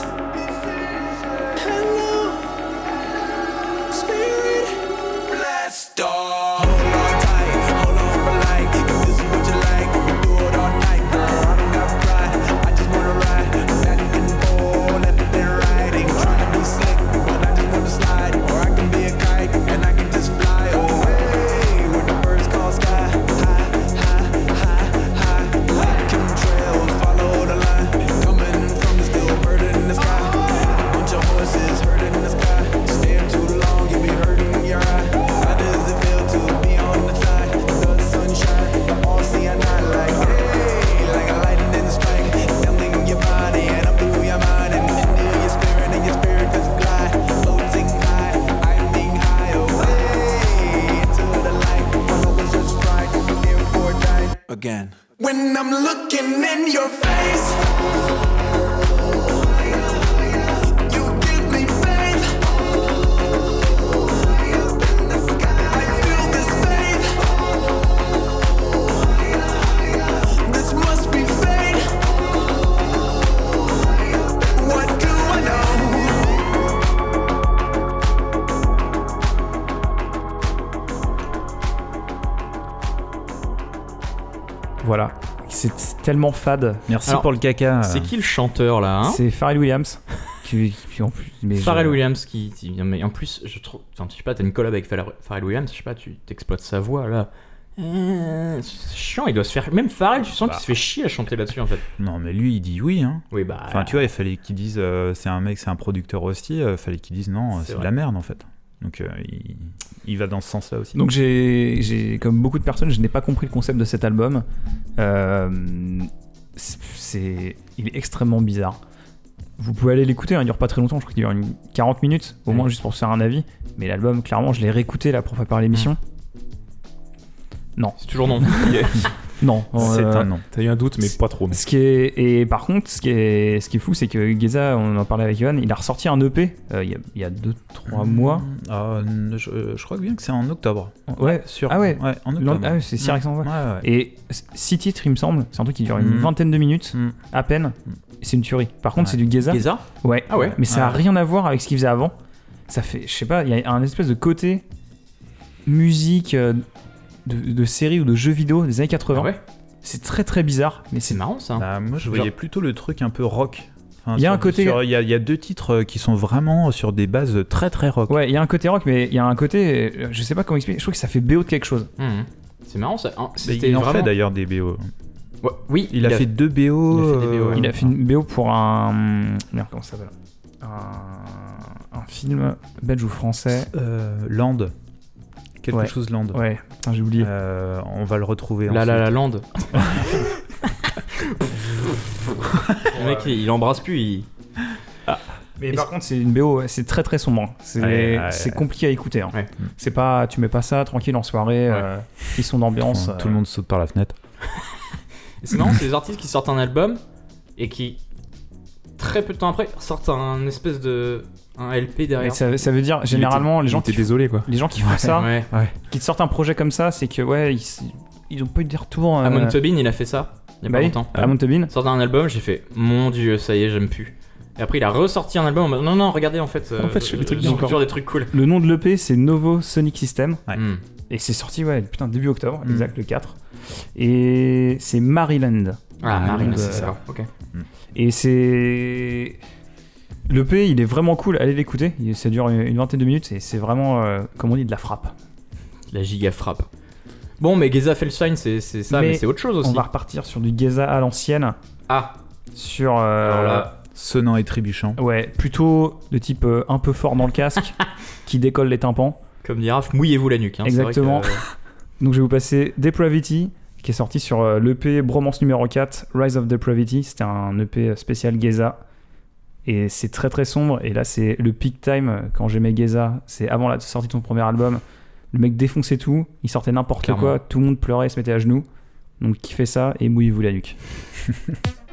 Tellement fade. Merci Alors, pour le caca. C'est qui le chanteur là hein c'est Pharrell Williams. [laughs] qui, qui en plus, mais Pharrell je- Williams qui, qui- mais en plus je trouve enfin je sais pas t'as une collab avec Pharrell Williams je sais pas tu t'exploites sa voix là Euh, c'est chiant il doit se faire même Pharrell tu sens Bah. qu'il se fait chier à chanter là-dessus en fait Non, mais lui, il dit oui. Hein. oui bah Enfin, tu vois, il fallait qu'il dise euh, c'est un mec, c'est un producteur aussi. Il fallait qu'il dise non, C'est de la merde en fait. Donc, euh, il, il va dans ce sens-là aussi. Donc j'ai, j'ai- comme beaucoup de personnes, je n'ai pas compris le concept de cet album. Euh, c'est, il est extrêmement bizarre. Vous pouvez aller l'écouter, hein, il dure pas très longtemps, je crois qu'il dure une 40 minutes, au Ouais. moins juste pour se faire un avis. Mais l'album, clairement, je l'ai réécouté là pour préparer l'émission. c'est toujours non [laughs] [laughs] Non, c'est euh, un non. T'as eu un doute, mais pas trop. Ce qui est et par contre, ce qui est ce qui est fou, c'est que Geza, on en parlait avec Johan, il a ressorti un EP euh, il y a- il y a 2-3 mois. Ah, n- je, je crois bien que c'est en octobre. Ouais, sûr. Ah ouais. en L'an- octobre. ah ouais, c'est si récent, ouais. Ouais, ouais. Et 6 titres, il me semble. C'est un truc qui dure une Mhm. vingtaine de minutes, Mm. à peine. C'est une tuerie. Par contre, Ouais. c'est du Geza. Geza Ouais. Ah ouais Mais ça a Ouais. rien à voir avec ce qu'il faisait avant. Ça fait, je sais pas, il y a un espèce de côté musique euh, de, de série ou de jeux vidéo des années 80. Ah ouais C'est très très bizarre, mais c'est marrant ça Bah, moi, je Genre- voyais plutôt le truc un peu rock. Enfin, Il y a sur- un côté- Il y, a- il y a deux titres euh, qui sont vraiment sur des bases très très rock. Ouais, il y a un côté rock, mais il y a un côté, euh, je sais pas comment expliquer. Je trouve que ça fait BO de quelque chose. Mhm. c'est marrant ça Hein, c'était il en vraiment fait d'ailleurs des BO. Ouais, oui Il, a, fait deux BO. il a fait des BO, euh, ouais. Il a fait une BO pour un. Merde, comment ça s'appelle? Un... un film belge ou français. euh, Land. Quelque Ouais. chose Land. Ouais, putain, j'ai oublié. Euh, on va le retrouver. La La ensuite. La Land [laughs] le mec il, il embrasse plus il... Mais par contre, c'est une BO, c'est très très sombre. C'est Ouais, ouais, c'est compliqué à écouter. hein. Ouais. C'est pas, tu mets pas ça tranquille en soirée, Ouais. euh, qui sont d'ambiance. Tout le monde saute par la fenêtre. [laughs] C'est marrant, c'est des artistes qui sortent un album et qui, très peu de temps après, sortent un espèce de. Un LP derrière. ça, ça veut dire généralement les gens T'es qui désolé quoi. les gens qui font ça, Ouais. qui te sortent un projet comme ça, c'est que ouais ils, ils ont pas eu des retours. euh, Amon Tobin, il a fait ça il y a bah pas oui, longtemps. Amon Tobin. Sorti un album, j'ai fait mon dieu, ça y est, j'aime plus. Et après, il a ressorti un album en mode non, non, regardez, en fait. En fait, je fais des trucs bien. des trucs cool. Le nom de l'EP c'est Novo Sonic System Ouais. Hmm. et c'est sorti ouais putain début octobre, Mm. exact le 4. Et c'est Maryland. Ah, Marine, euh, c'est ça. Ok. Et c'est. L'EP, il est vraiment cool, allez l'écouter. Ça dure une vingtaine de minutes et c'est vraiment, euh, comme on dit, de la frappe. La giga frappe. Bon, mais Geza Felstein, c'est c'est ça, mais, Mais c'est autre chose aussi. On va repartir sur du Geza à l'ancienne. Ah, Sur. euh, alors là, Sonnant et trébuchant. Ouais, plutôt de type euh, un peu fort dans le casque, [laughs] qui décolle les tympans. comme dit Raph, mouillez-vous la nuque. hein, vrai Exactement. que, euh, [laughs] Donc je vais vous passer Depravity, qui est sorti sur l'EP Bromance numéro 4, Rise of Depravity. C'était un EP spécial Geza. Et c'est très très sombre. Et là, c'est le peak time euh, quand j'aimais Geza. C'est avant la sortie de son premier album. Le mec défonçait tout, il sortait n'importe quoi, tout le monde pleurait, se mettait à genoux. Donc kiffez ça et mouillez-vous la nuque. [laughs]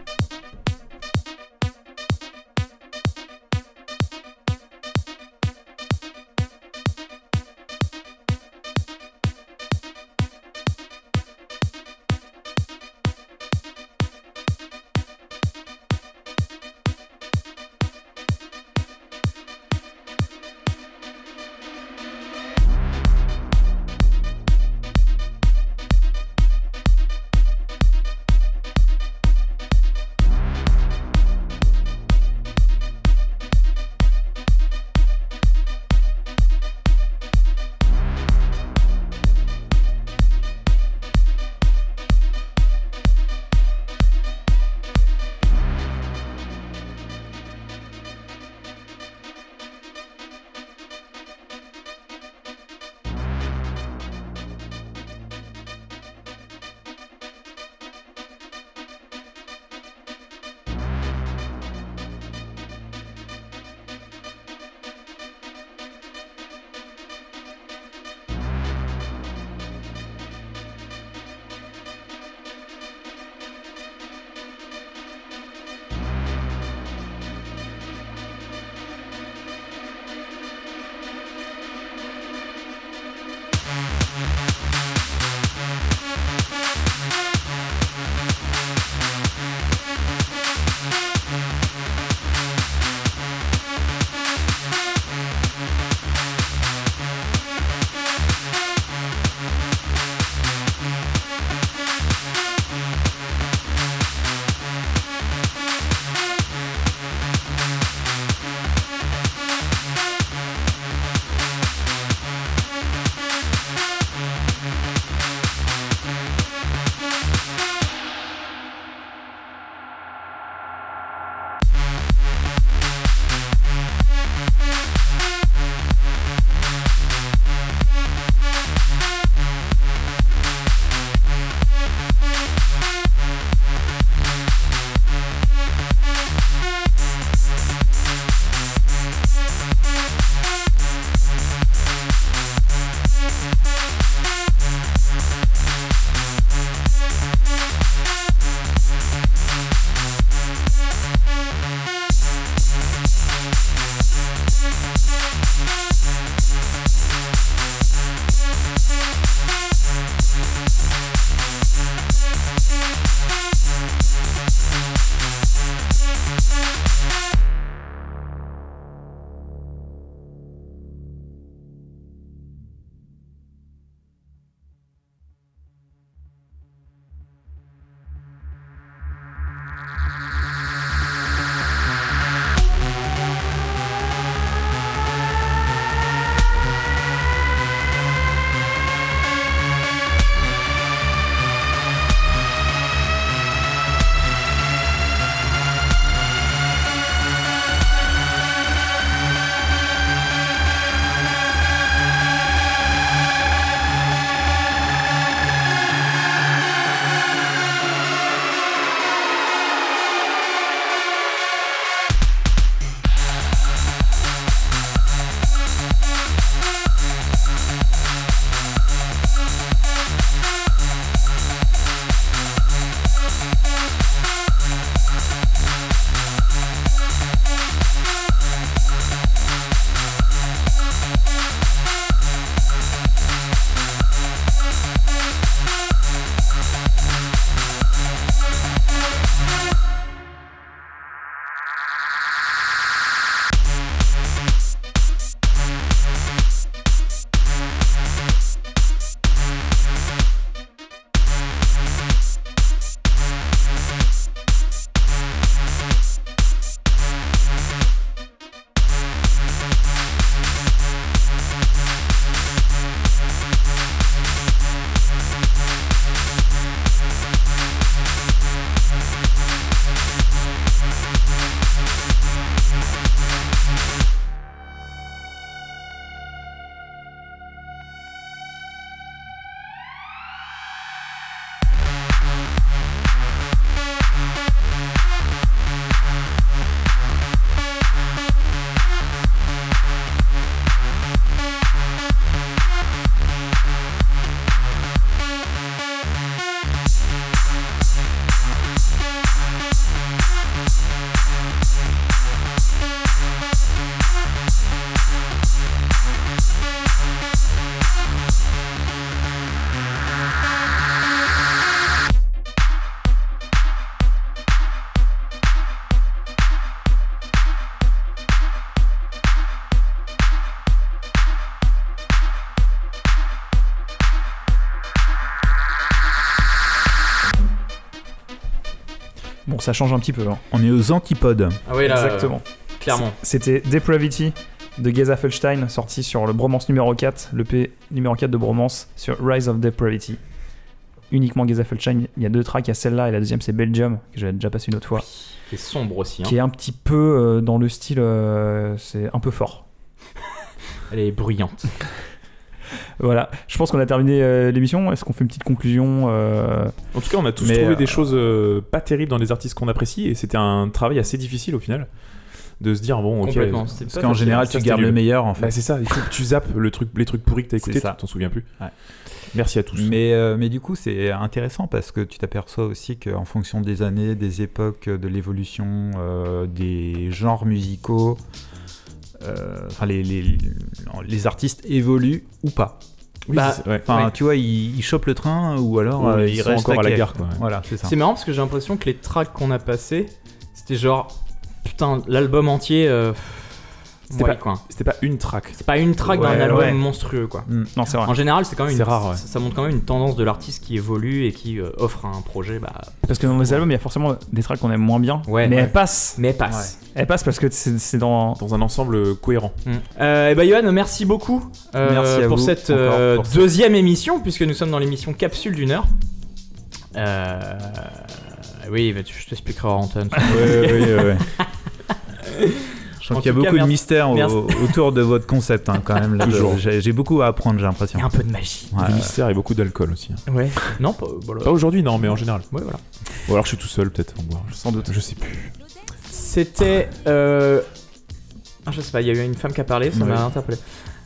ça change un petit peu. hein. On est aux antipodes. Ah oui, là, Exactement. euh, clairement. C'était Depravity de Geza Felstein, sorti sur le Bromance numéro 4, le P numéro 4 de Bromance, sur Rise of Depravity. Uniquement Geza Felstein. Il y a deux tracks, il y a celle-là et la deuxième c'est Belgium, que j'avais déjà passé une autre fois, C'est sombre aussi. hein. qui est un petit peu euh, dans le style. euh, c'est un peu fort. Elle est bruyante. [laughs] Voilà, je pense qu'on a terminé euh, l'émission. Est-ce qu'on fait une petite conclusion euh, En tout cas, on a tous Mais, trouvé euh, des choses euh, pas terribles dans des artistes qu'on apprécie et c'était un travail assez difficile au final de se dire bon, ok. Parce qu'en général, tu gardes le meilleur en fait. Bah, c'est ça, il faut que tu zappes le truc, les trucs pourris que t'as écoutés, C'est ça. tu t'en souviens plus. Ouais. Merci à tous. Mais, euh, mais du coup, c'est intéressant parce que tu t'aperçois aussi qu'en fonction des années, des époques, de l'évolution, euh, des genres musicaux, euh, enfin, les, les, les artistes évoluent ou pas. Oui, Bah, ouais. Ouais. tu vois, ils, ils chopent le train ou alors euh, ils restent encore à la gare, quoi, ouais. Voilà, c'est ça. C'est marrant parce que j'ai l'impression que les tracks qu'on a passés, c'était genre. Putain, l'album entier. euh, C'était ouais, pas- quoi. C'était pas une track. C'est pas une track Ouais, d'un album ouais. monstrueux, quoi. Mm. Non, c'est vrai. En général, c'est quand même une, rare, ouais. ça, ça montre quand même une tendance de l'artiste qui évolue et qui euh, offre un projet. Bah, Parce que dans les albums, il y a forcément des tracks qu'on aime moins bien, Ouais, mais ouais. elles passent. mais passe. Elles passent parce que c'est c'est dans. Dans un ensemble cohérent. Mm. Euh, et bah, Johan, merci beaucoup euh, Merci pour vous cette encore euh, pour ça. deuxième émission, puisque nous sommes dans l'émission Capsule d'une heure. Euh, oui, bah, tu- je t'expliquerai en antenne. [laughs] Ouais, ouais, ouais. [laughs] Sens qu'il y a cas, beaucoup de mystère au- autour de votre concept, hein, quand même. J'ai beaucoup à apprendre, j'ai l'impression. Et un peu de magie. Ouais. Du mystère et beaucoup d'alcool aussi. hein. Ouais. Non, pas, voilà. Pas aujourd'hui, non, mais en général. Ouais, voilà. Ou alors je suis tout seul, peut-être, en boire. Sans doute. Je sais plus. C'était. Euh... Ah, je sais pas, il y a eu une femme qui a parlé, ça Ouais. m'a interpellé.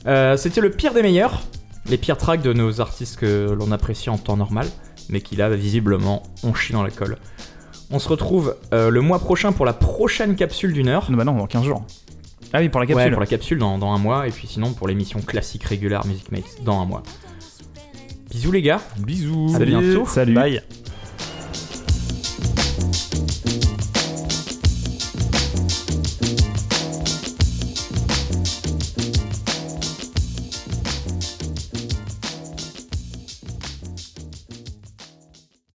Euh, C'était le pire des meilleurs. Les pires tracks de nos artistes que l'on apprécie en temps normal, mais qui là, visiblement, ont chié dans la colle. On se retrouve euh, le mois prochain pour la prochaine capsule d'une heure. Non, bah non, dans 15 jours. Ah oui, pour la capsule. Pour la capsule dans, un mois, et puis sinon pour l'émission classique régulière Music Makes dans un mois. Bisous les gars. Bisous. À Salut. bientôt. Salut. Bye.